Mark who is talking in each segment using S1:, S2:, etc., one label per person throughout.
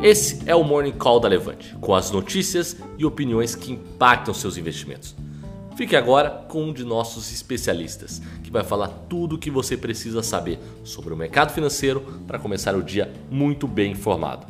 S1: Esse é o Morning Call da Levante, com as notícias e opiniões que impactam seus investimentos. Fique agora com um de nossos especialistas, que vai falar tudo o que você precisa saber sobre o mercado financeiro para começar o dia muito bem informado.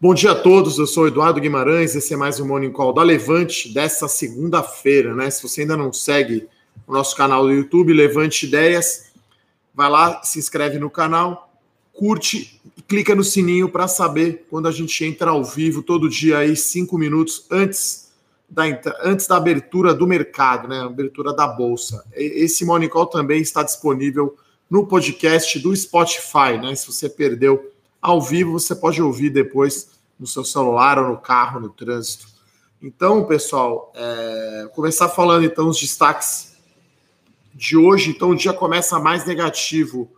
S2: Bom dia a todos, eu sou Eduardo Guimarães, esse é mais um Morning Call da Levante dessa segunda-feira, né? Se você ainda não segue o nosso canal do YouTube, Levante Ideias, vai lá, se inscreve no canal, curte e clica no sininho para saber quando a gente entra ao vivo todo dia aí, cinco minutos antes da, antes da abertura do mercado, né? Abertura da bolsa. Esse Morning Call também está disponível no podcast do Spotify, né? Se você perdeu ao vivo, você pode ouvir depois no seu celular ou no carro, no trânsito. Então, pessoal, é... começar falando então os destaques de hoje. Então, o dia começa mais negativo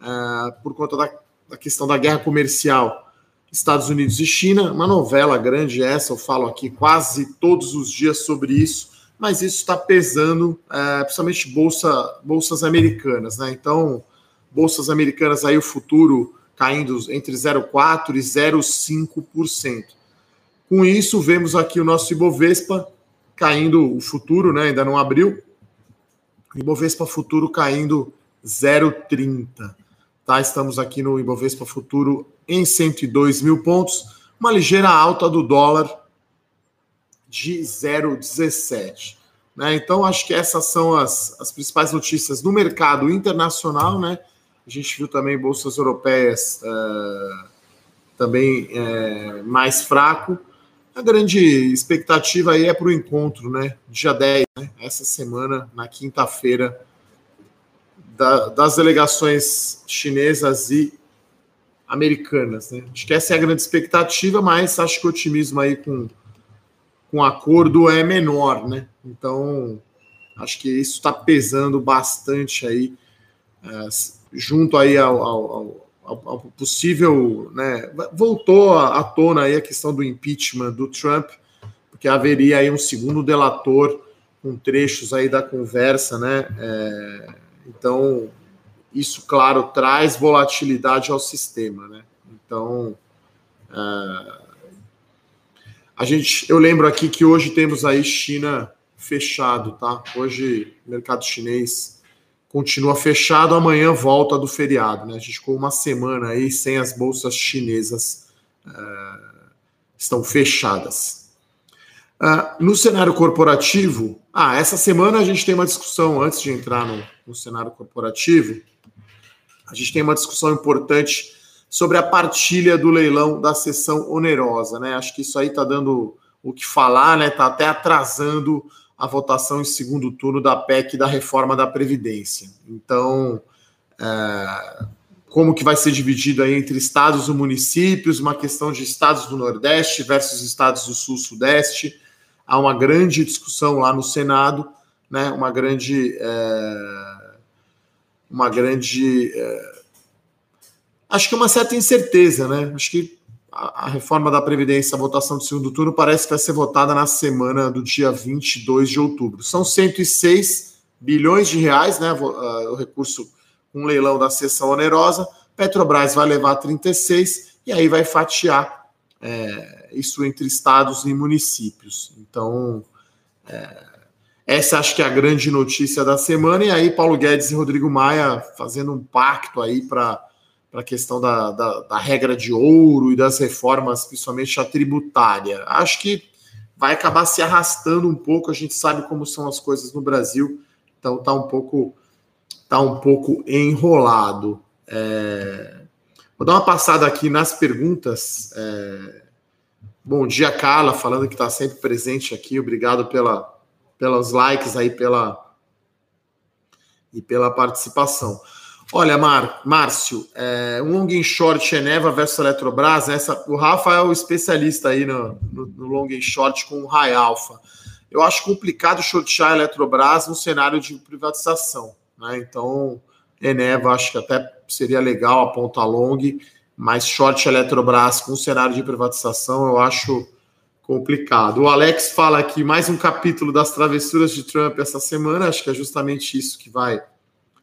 S2: uh, por conta da, da, questão da guerra comercial Estados Unidos e China. Uma novela grande essa, eu falo aqui quase todos os dias sobre isso, mas isso está pesando, uh, principalmente bolsa, bolsas americanas. Né? Então, bolsas americanas aí, o futuro caindo entre 0,4% e 0,5%. Com isso, vemos aqui o nosso Ibovespa caindo, o futuro né, ainda não abriu, Ibovespa Futuro caindo 0,30. Tá? Estamos aqui no Ibovespa Futuro em 102 mil pontos, uma ligeira alta do dólar de 0,17. Né? Então, acho que essas são as, as principais notícias no mercado internacional. Né? A gente viu também bolsas europeias uh, também uh, mais fraco. A grande expectativa aí é para o encontro, né? Dia 10, né? essa semana, na quinta-feira, da, das delegações chinesas e americanas. Né? Acho que essa é a grande expectativa, mas acho que o otimismo aí com, com acordo é menor, né? Então, acho que isso está pesando bastante aí, uh, junto aí ao, ao, ao ao, possível, né, voltou à tona aí a questão do impeachment do Trump, porque haveria aí um segundo delator com trechos aí da conversa, né? É, então, isso, claro, traz volatilidade ao sistema, né? Então, é, a gente, eu lembro aqui que hoje temos aí China fechado, tá? Hoje, mercado chinês continua fechado, amanhã volta do feriado. Né? A gente ficou uma semana aí sem as bolsas chinesas uh, estão fechadas. Uh, no cenário corporativo, ah, essa semana a gente tem uma discussão, antes de entrar no, no cenário corporativo, a gente tem uma discussão importante sobre a partilha do leilão da sessão onerosa. Né? Acho que isso aí está dando o que falar, né? Está até atrasando a votação em segundo turno da PEC da reforma da Previdência. Então, é, como que vai ser dividido aí entre estados e municípios, uma questão de estados do Nordeste versus estados do Sul-Sudeste. Há uma grande discussão lá no Senado, né? uma grande. É, uma grande. É, acho que uma certa incerteza, né? Acho que a, reforma da Previdência, a votação do segundo turno, parece que vai ser votada na semana do dia 22 de outubro. São 106 bilhões de reais, né? O recurso, um leilão da sessão onerosa. Petrobras vai levar 36 e aí vai fatiar é, isso entre estados e municípios. Então, é, essa acho que é a grande notícia da semana. E aí, Paulo Guedes e Rodrigo Maia fazendo um pacto aí para para a questão da, da, da, regra de ouro e das reformas, principalmente a tributária. Acho que vai acabar se arrastando um pouco. A gente sabe como são as coisas no Brasil, então tá um pouco tá um pouco enrolado. É... Vou dar uma passada aqui nas perguntas. É... Bom dia, Carla, falando que está sempre presente aqui. Obrigado pela, pelos likes aí, pela e pela participação. Olha, Mar, Márcio, é, um long and short Eneva versus Eletrobras, essa, o Rafa é o especialista aí no, no, no long and short com o High Alpha. Eu acho complicado shortear a Eletrobras no cenário de privatização. Né? Então, Eneva acho que até seria legal a ponta long, mas short Eletrobras com cenário de privatização eu acho complicado. O Alex fala aqui mais um capítulo das travessuras de Trump essa semana, acho que é justamente isso que vai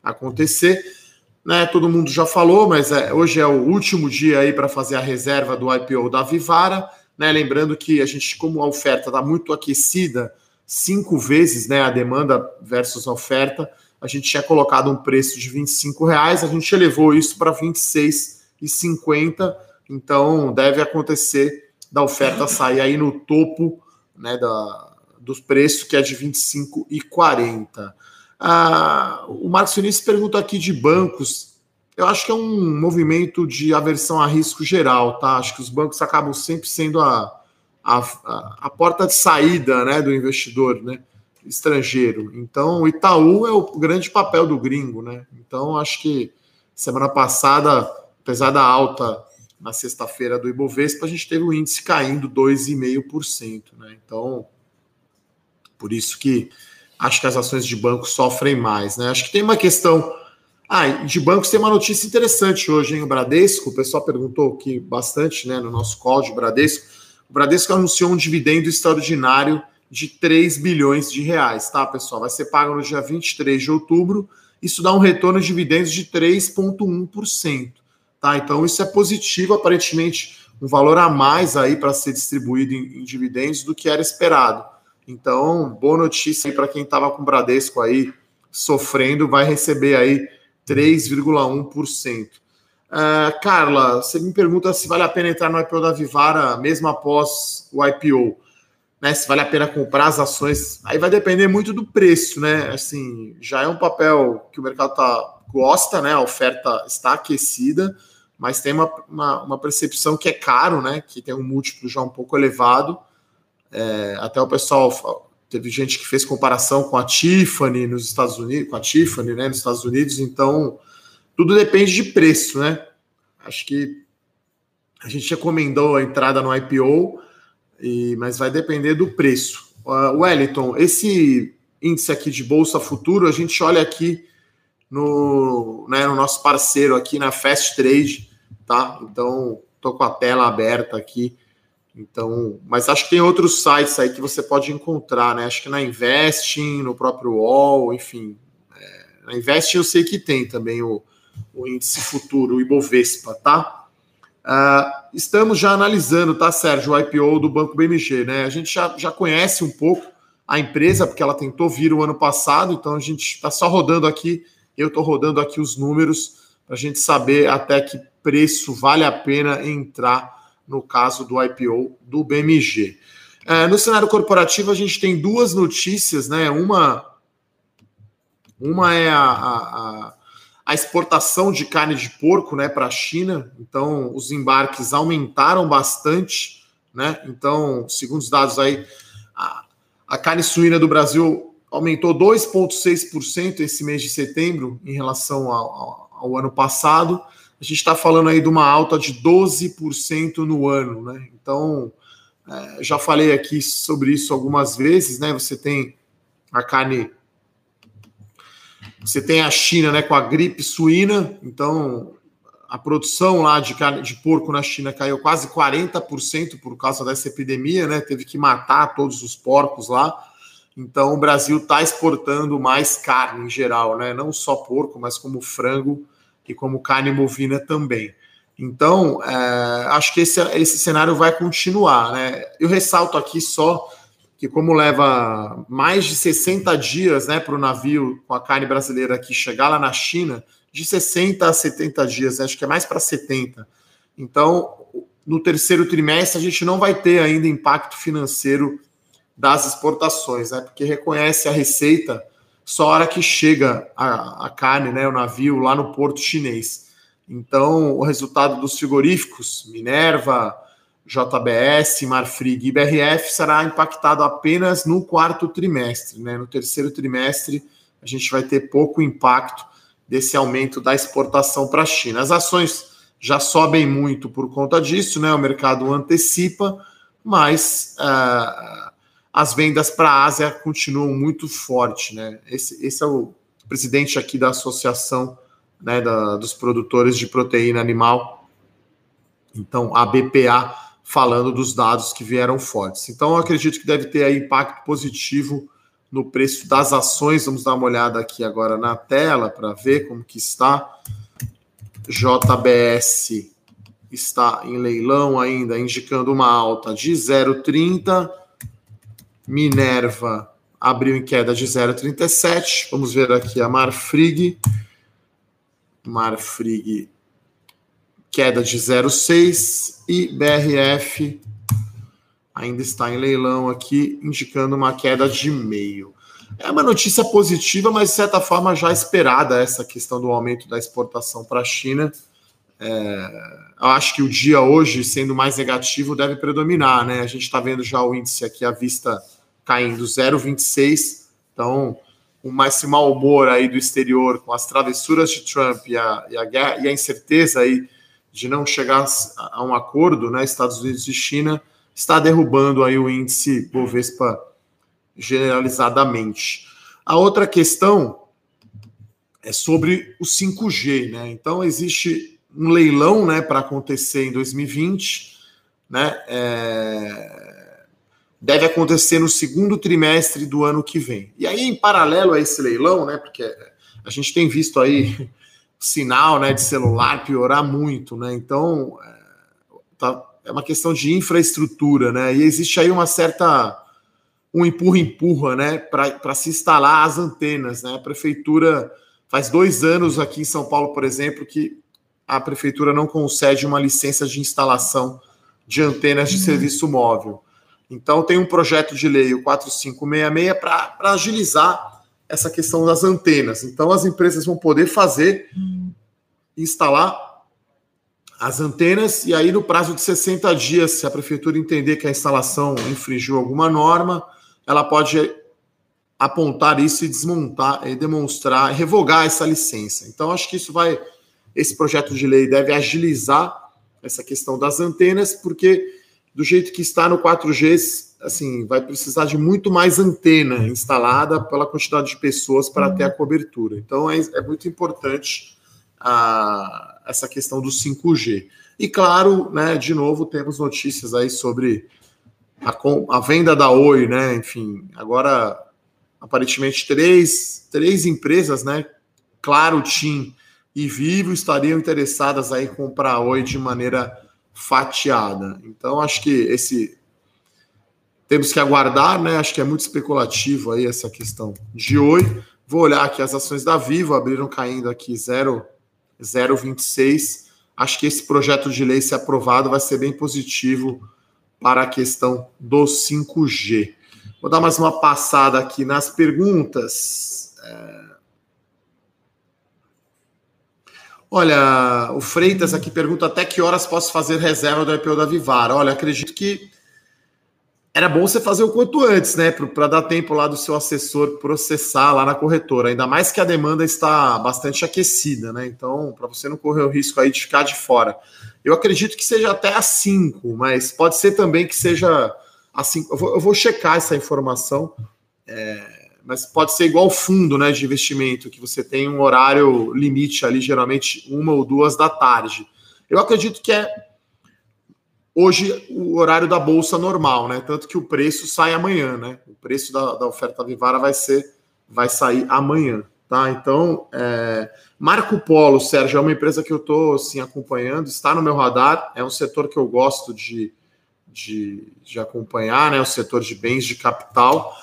S2: acontecer. Né? Todo mundo já falou, mas é, hoje é o último dia aí para fazer a reserva do IPO da Vivara, né? Lembrando que a gente, como a oferta está muito aquecida, cinco vezes, né? A demanda versus a oferta, a gente tinha colocado um preço de 25 reais, a gente elevou isso para 26,50, então deve acontecer da oferta sair aí no topo, né? Da, dos preços que é de 25,40. Ah, o Marcos Vinícius pergunta aqui de bancos. Eu acho que é um movimento de aversão a risco geral, tá? Acho que os bancos acabam sempre sendo a, a, a porta de saída né, do investidor né, estrangeiro. Então, o Itaú é o grande papel do gringo, né? Então, acho que semana passada, apesar da alta na sexta-feira do Ibovespa, a gente teve o índice caindo 2,5%. Né? Então, por isso que acho que as ações de banco sofrem mais, né? Acho que tem uma questão. Ah, de bancos tem uma notícia interessante hoje, hein? O Bradesco, o pessoal perguntou aqui bastante, né, no nosso call de Bradesco. O Bradesco anunciou um dividendo extraordinário de 3 bilhões de reais, tá, pessoal? Vai ser pago no dia 23 de outubro. Isso dá um retorno de dividendos de 3,1%, tá? Então, isso é positivo, aparentemente, um valor a mais aí para ser distribuído em, em dividendos do que era esperado. Então, boa notícia aí para quem estava com o Bradesco aí sofrendo, vai receber aí 3,1%. Uh, Carla, você me pergunta se vale a pena entrar no IPO da Vivara mesmo após o IPO. Né, se vale a pena comprar as ações, aí vai depender muito do preço, né? Assim, já é um papel que o mercado tá, gosta, né? A oferta está aquecida, mas tem uma, uma, uma percepção que é caro, né? Que tem um múltiplo já um pouco elevado. É, até o pessoal teve gente que fez comparação com a Tiffany nos Estados Unidos, com a Tiffany, né, nos Estados Unidos. Então, tudo depende de preço, né? Acho que a gente recomendou a entrada no IPO, e, mas vai depender do preço. Uh, Wellington, esse índice aqui de bolsa futuro, a gente olha aqui no, né, no nosso parceiro aqui na Fast Trade, tá? Então, tô com a tela aberta aqui. Então, mas acho que tem outros sites aí que você pode encontrar, né? Acho que na Investing, no próprio UOL, enfim. É, na Investing eu sei que tem também o, o índice futuro, o Ibovespa, tá? Uh, estamos já analisando, tá, Sérgio, o IPO do Banco BMG, né? A gente já, já conhece um pouco a empresa, porque ela tentou vir o ano passado, então a gente está só rodando aqui, eu estou rodando aqui os números para a gente saber até que preço vale a pena entrar no caso do IPO do BMG. É, no cenário corporativo, a gente tem duas notícias, né? Uma, uma é a, a, a exportação de carne de porco né, para a China. Então, os embarques aumentaram bastante, né? Então, segundo os dados aí, a, a carne suína do Brasil aumentou 2,6% esse mês de setembro em relação ao, ao, ao ano passado a gente está falando aí de uma alta de 12% no ano, né? Então, é, já falei aqui sobre isso algumas vezes, né? Você tem a carne. Você tem a China né, com a gripe suína, então a produção lá de carne de porco na China caiu quase 40% por causa dessa epidemia, né? Teve que matar todos os porcos lá. Então o Brasil está exportando mais carne em geral, né? Não só porco, mas como frango e como carne bovina também. Então, é, acho que esse, esse cenário vai continuar. Né? Eu ressalto aqui só que, como leva mais de 60 dias né, para o navio com a carne brasileira aqui chegar lá na China, de 60 a 70 dias, acho que é mais para 70. Então, no terceiro trimestre, a gente não vai ter ainda impacto financeiro das exportações, né? porque reconhece a receita só a hora que chega a, a carne, né, o navio lá no porto chinês. Então, o resultado dos frigoríficos, Minerva, JBS, Marfrig e BRF, será impactado apenas no quarto trimestre. Né? No terceiro trimestre, a gente vai ter pouco impacto desse aumento da exportação para a China. As ações já sobem muito por conta disso, né? o mercado antecipa, mas uh, as vendas para a Ásia continuam muito fortes. Né? Esse, esse é o presidente aqui da Associação né, da, dos Produtores de Proteína Animal, então a BPA, falando dos dados que vieram fortes. Então, eu acredito que deve ter aí impacto positivo no preço das ações. Vamos dar uma olhada aqui agora na tela para ver como que está. JBS está em leilão ainda, indicando uma alta de 0,30. Minerva abriu em queda de 0,37. Vamos ver aqui a Marfrig. Marfrig, queda de 0,6. E BRF ainda está em leilão aqui, indicando uma queda de meio. É uma notícia positiva, mas de certa forma já esperada essa questão do aumento da exportação para a China. É, eu acho que o dia hoje, sendo mais negativo, deve predominar, né? A gente está vendo já o índice aqui à vista caindo 0,26. Então, o mais mau humor aí do exterior, com as travessuras de Trump e a, e a, guerra, e a incerteza aí de não chegar a um acordo, né? Estados Unidos e China, está derrubando aí o índice Bovespa generalizadamente. A outra questão é sobre o 5G, né? Então existe um leilão, né, para acontecer em 2020, né? É... deve acontecer no segundo trimestre do ano que vem. E aí, em paralelo a esse leilão, né? Porque a gente tem visto aí sinal, né, de celular piorar muito, né? Então, é, tá, é uma questão de infraestrutura, né? E existe aí uma certa um empurra-empurra, né, para se instalar as antenas, né? A prefeitura faz dois anos aqui em São Paulo, por exemplo, que a prefeitura não concede uma licença de instalação de antenas de uhum. serviço móvel. Então tem um projeto de lei, o 4566, para agilizar essa questão das antenas. Então as empresas vão poder fazer, uhum. instalar as antenas, e aí no prazo de 60 dias, se a prefeitura entender que a instalação infringiu alguma norma, ela pode apontar isso e desmontar, e demonstrar, revogar essa licença. Então, acho que isso vai, esse projeto de lei deve agilizar essa questão das antenas, porque do jeito que está no 4G, assim, vai precisar de muito mais antena instalada pela quantidade de pessoas para ter a cobertura. Então, é, é muito importante a essa questão do 5G. E claro, né, de novo, temos notícias aí sobre a, a venda da Oi, né? Enfim, agora aparentemente três, três empresas, né? Claro, Tim e Vivo estariam interessadas aí em comprar Oi de maneira fatiada. Então, acho que esse temos que aguardar, né? Acho que é muito especulativo aí essa questão de Oi. Vou olhar aqui as ações da Vivo abriram caindo aqui 0 026. Acho que esse projeto de lei, se aprovado, vai ser bem positivo para a questão do 5G. Vou dar mais uma passada aqui nas perguntas. É... Olha, o Freitas aqui pergunta até que horas posso fazer reserva do IPO da Vivara. Olha, acredito que era bom você fazer o quanto antes, né? Para dar tempo lá do seu assessor processar lá na corretora. Ainda mais que a demanda está bastante aquecida, né? Então, para você não correr o risco aí de ficar de fora. Eu acredito que seja até a 5, mas pode ser também que seja assim. Eu vou, eu vou checar essa informação, é, mas pode ser igual fundo né, de investimento, que você tem um horário limite ali, geralmente uma ou duas da tarde. Eu acredito que é hoje o horário da bolsa normal, né? Tanto que o preço sai amanhã, né? O preço da, da oferta Vivara vai ser vai sair amanhã, tá? Então, é, Marco Polo, Sérgio, é uma empresa que eu estou assim, acompanhando, está no meu radar, é um setor que eu gosto de, de, de acompanhar, né? O setor de bens de capital.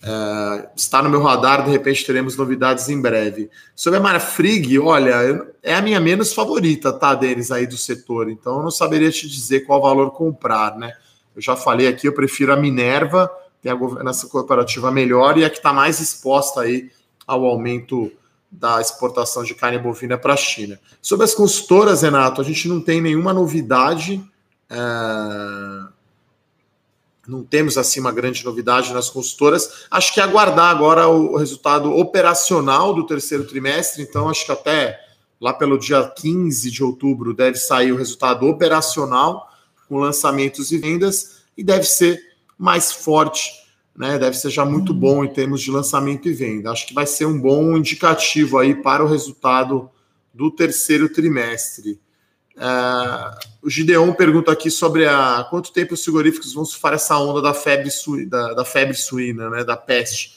S2: É, está no meu radar, de repente teremos novidades em breve. Sobre a Marfrig, olha, é a minha menos favorita, tá, deles aí do setor, então eu não saberia te dizer qual valor comprar, né? Eu já falei aqui, eu prefiro a Minerva, tem a governança corporativa melhor e a que está mais exposta aí ao aumento da exportação de carne bovina para a China. Sobre as consultoras, Renato, a gente não tem nenhuma novidade. É não temos assim uma grande novidade nas consultoras. Acho que é aguardar agora o resultado operacional do terceiro trimestre, então acho que até lá pelo dia 15 de outubro deve sair o resultado operacional com lançamentos e vendas e deve ser mais forte, né? Deve ser já muito uhum. bom em termos de lançamento e venda. Acho que vai ser um bom indicativo aí para o resultado do terceiro trimestre. Uh, o Gideon pergunta aqui sobre a quanto tempo os frigoríficos vão surfar essa onda da febre, sui, da, da febre suína, né, da peste.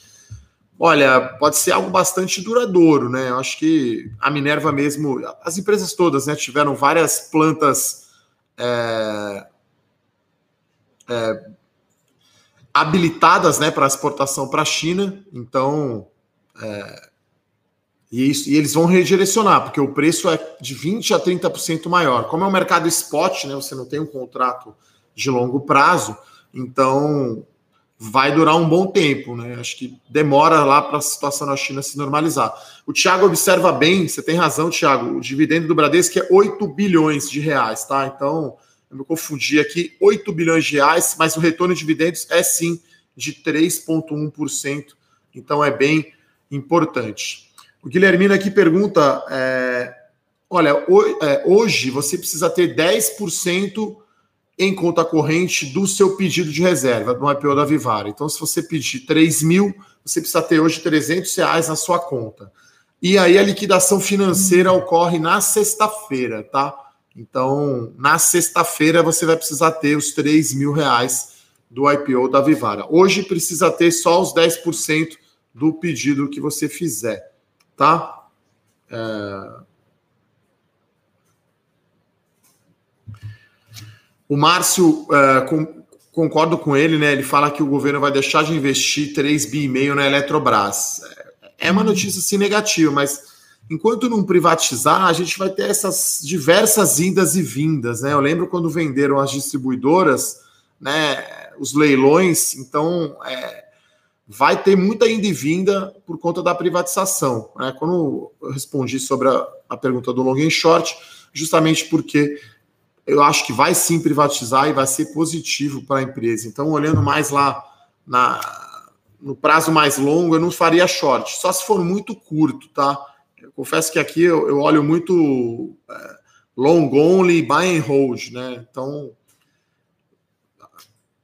S2: Olha, pode ser algo bastante duradouro, né? Eu acho que a Minerva mesmo, as empresas todas, né, tiveram várias plantas é, é, habilitadas, né, para exportação para a China. Então, é, e, isso, e, eles vão redirecionar, porque o preço é de 20 a 30% maior. Como é um mercado spot, né, você não tem um contrato de longo prazo, então vai durar um bom tempo, né? Acho que demora lá para a situação na China se normalizar. O Thiago observa bem, você tem razão, Thiago, o dividendo do Bradesco é 8 bilhões de reais, tá? Então, eu me confundi aqui, 8 bilhões de reais, mas o retorno de dividendos é sim de 3,1%, então é bem importante. O Guilhermino aqui pergunta: é, olha, é, hoje você precisa ter 10% em conta corrente do seu pedido de reserva no IPO da Vivara. Então, se você pedir 3 mil, você precisa ter hoje 300 reais na sua conta. E aí a liquidação financeira ocorre na sexta-feira, tá? Então, na sexta-feira você vai precisar ter os 3 mil reais do IPO da Vivara. Hoje precisa ter só os 10% do pedido que você fizer, tá? É... O Márcio, é, com, concordo com ele, né? Ele fala que o governo vai deixar de investir 3 bi meio na Eletrobras. É uma notícia assim negativa, mas enquanto não privatizar, a gente vai ter essas diversas indas e vindas, né? Eu lembro quando venderam as distribuidoras, né? Os leilões, então é, vai ter muita ida e vinda por conta da privatização. Né? Quando eu respondi sobre a, a pergunta do long and short, justamente porque eu acho que vai sim privatizar e vai ser positivo para a empresa. Então, olhando mais lá na, no prazo mais longo, eu não faria short, só se for muito curto, tá? Eu confesso que aqui eu, eu olho muito é, long only, buy and hold, né? Então,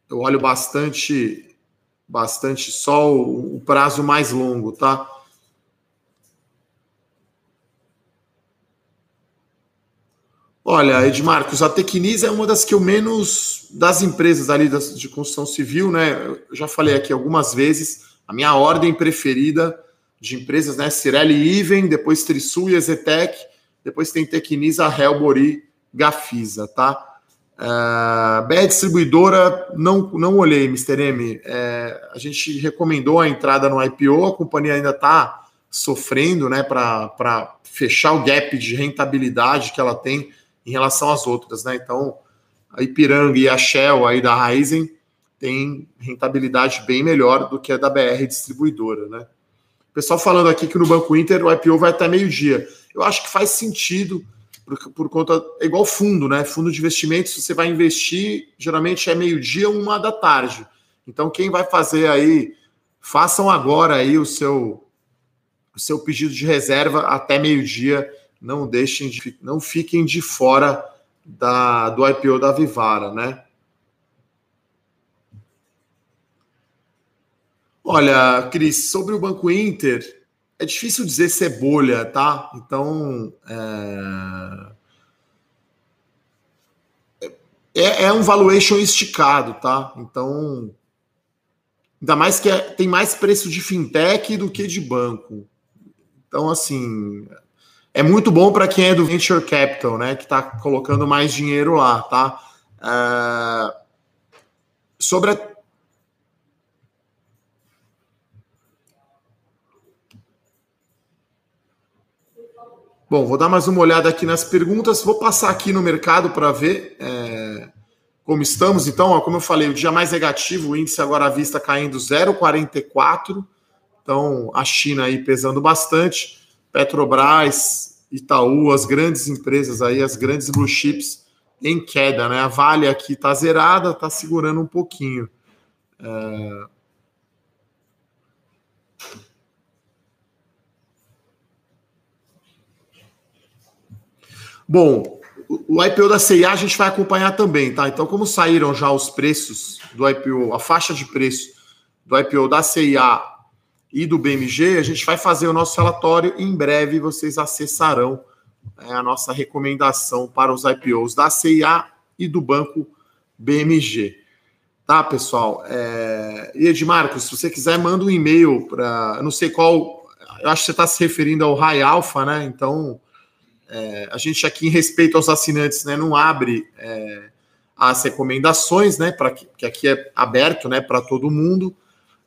S2: eu olho bastante, bastante só o, o prazo mais longo, tá? Olha, Edmarcos, a Tecnis é uma das que eu menos das empresas ali de construção civil, né? Eu já falei aqui algumas vezes, a minha ordem preferida de empresas, né? Cirelli Even, depois Trisul e Ezetec, depois tem Tecnisa, Helbori, Gafisa, tá? Uh, BR Distribuidora, não, não olhei, Mr. M. É, a gente recomendou a entrada no IPO, a companhia ainda está sofrendo né, para fechar o gap de rentabilidade que ela tem em relação às outras, né? Então, a Ipiranga e a Shell aí da Ryzen tem rentabilidade bem melhor do que a da BR distribuidora, né? O pessoal falando aqui que no Banco Inter o IPO vai até meio-dia. Eu acho que faz sentido por, por, conta. É igual fundo, né? Fundo de investimentos, você vai investir, geralmente é meio-dia, uma da tarde. Então, quem vai fazer aí, façam agora aí o seu, o seu pedido de reserva até meio-dia não deixem de, não fiquem de fora da, do IPO da Vivara, né? Olha, Cris, sobre o Banco Inter, é difícil dizer se é bolha, tá? Então, é, é, é um valuation esticado, tá? Então, ainda mais que é, tem mais preço de fintech do que de banco. Então, assim, é muito bom para quem é do venture capital, né? Que está colocando mais dinheiro lá, tá? Uh, sobre a... Bom, vou dar mais uma olhada aqui nas perguntas. Vou passar aqui no mercado para ver é, como estamos. Então, ó, como eu falei, o dia mais negativo, o índice agora à vista caindo 0,44. Então, a China aí pesando bastante. Petrobras, Itaú, as grandes empresas aí, as grandes blue chips em queda, né? A Vale aqui está zerada, está segurando um pouquinho. É... Bom, o IPO da CIA a gente vai acompanhar também, tá? Então, como saíram já os preços do IPO, a faixa de preço do IPO da CIA e do BMG, a gente vai fazer o nosso relatório em breve vocês acessarão é, a nossa recomendação para os IPOs da CIA e do banco BMG. Tá, pessoal? É... E Edmarcos, se você quiser, manda um e-mail para. Não sei qual. Eu acho que você está se referindo ao Rai Alpha, né? Então, é... a gente aqui, em respeito aos assinantes, né, não abre é... as recomendações, né? Para que... aqui é aberto né, para todo mundo.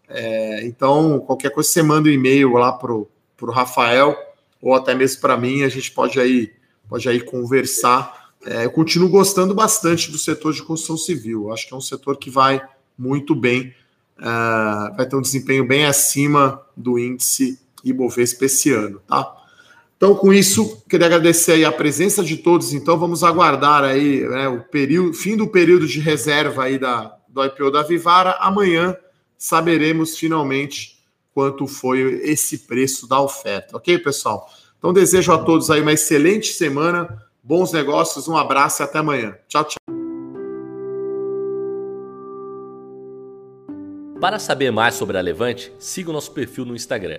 S2: É... Então, qualquer coisa, você manda um e-mail lá para o Rafael, ou até mesmo para mim, a gente pode aí, pode aí conversar é, eu continuo gostando bastante do setor de construção civil. Acho que é um setor que vai muito bem, uh, vai ter um desempenho bem acima do índice Ibovespa esse ano, tá? Então, com isso, queria agradecer a presença de todos. Então, vamos aguardar aí né, o período, fim do período de reserva aí da, do IPO da Vivara. Amanhã saberemos finalmente quanto foi esse preço da oferta, ok, pessoal? Então, desejo a todos aí uma excelente semana Bons negócios, um abraço e até amanhã. Tchau, tchau.
S1: Para saber mais sobre a Levante, siga o nosso perfil no Instagram,